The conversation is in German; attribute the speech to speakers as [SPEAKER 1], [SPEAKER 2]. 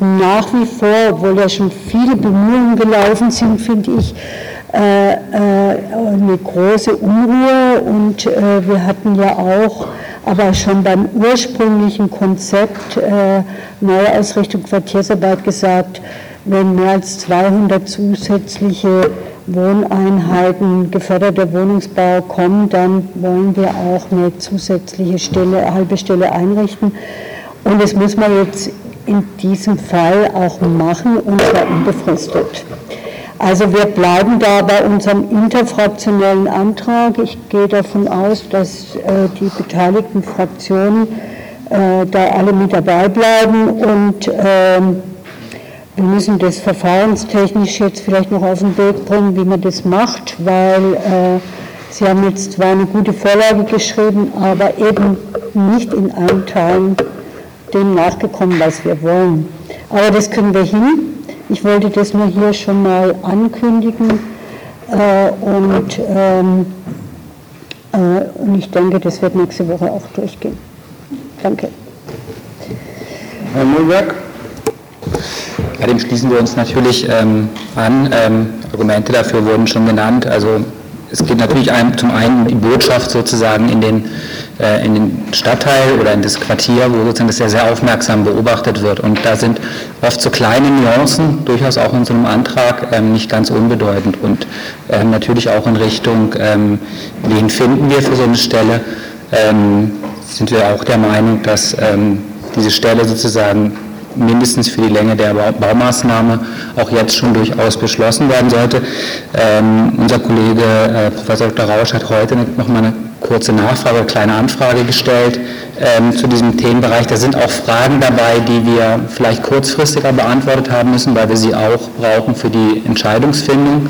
[SPEAKER 1] nach wie vor, obwohl ja schon viele Bemühungen gelaufen sind, finde ich, äh, äh, eine große Unruhe und äh, wir hatten ja auch aber schon beim ursprünglichen Konzept äh, neue Ausrichtung Quartiersarbeit gesagt, wenn mehr als 200 zusätzliche Wohneinheiten, geförderter Wohnungsbau kommen, dann wollen wir auch eine zusätzliche Stelle, halbe Stelle einrichten. Und das muss man jetzt in diesem Fall auch machen und zwar unbefristet. Also wir bleiben da bei unserem interfraktionellen Antrag. Ich gehe davon aus, dass äh, die beteiligten Fraktionen äh, da alle mit dabei bleiben und äh, wir müssen das verfahrenstechnisch jetzt vielleicht noch auf den Weg bringen, wie man das macht, weil äh, Sie haben jetzt zwar eine gute Vorlage geschrieben, aber eben nicht in allen Teilen dem nachgekommen, was wir wollen. Aber das können wir hin. Ich wollte das nur hier schon mal ankündigen äh, und, ähm, äh, und ich denke, das wird nächste Woche auch durchgehen. Danke.
[SPEAKER 2] Herr Mühlberg.
[SPEAKER 3] Ja, dem schließen wir uns natürlich ähm, an. Ähm, Argumente dafür wurden schon genannt. Also es geht natürlich zum einen die Botschaft sozusagen in den, in den Stadtteil oder in das Quartier, wo sozusagen das sehr, sehr aufmerksam beobachtet wird. Und da sind oft so kleine Nuancen, durchaus auch in so einem Antrag, ähm, nicht ganz unbedeutend. Und ähm, natürlich auch in Richtung, ähm, wen finden wir für so eine Stelle, sind wir auch der Meinung, dass diese Stelle sozusagen mindestens für die Länge der Baumaßnahme auch jetzt schon durchaus beschlossen werden sollte. Ähm, unser Kollege äh, Professor Dr. Rausch hat heute noch mal eine kurze Nachfrage, eine kleine Anfrage gestellt ähm, zu diesem Themenbereich. Da sind auch Fragen dabei, die wir vielleicht kurzfristiger beantwortet haben müssen, weil wir sie auch brauchen für die Entscheidungsfindung.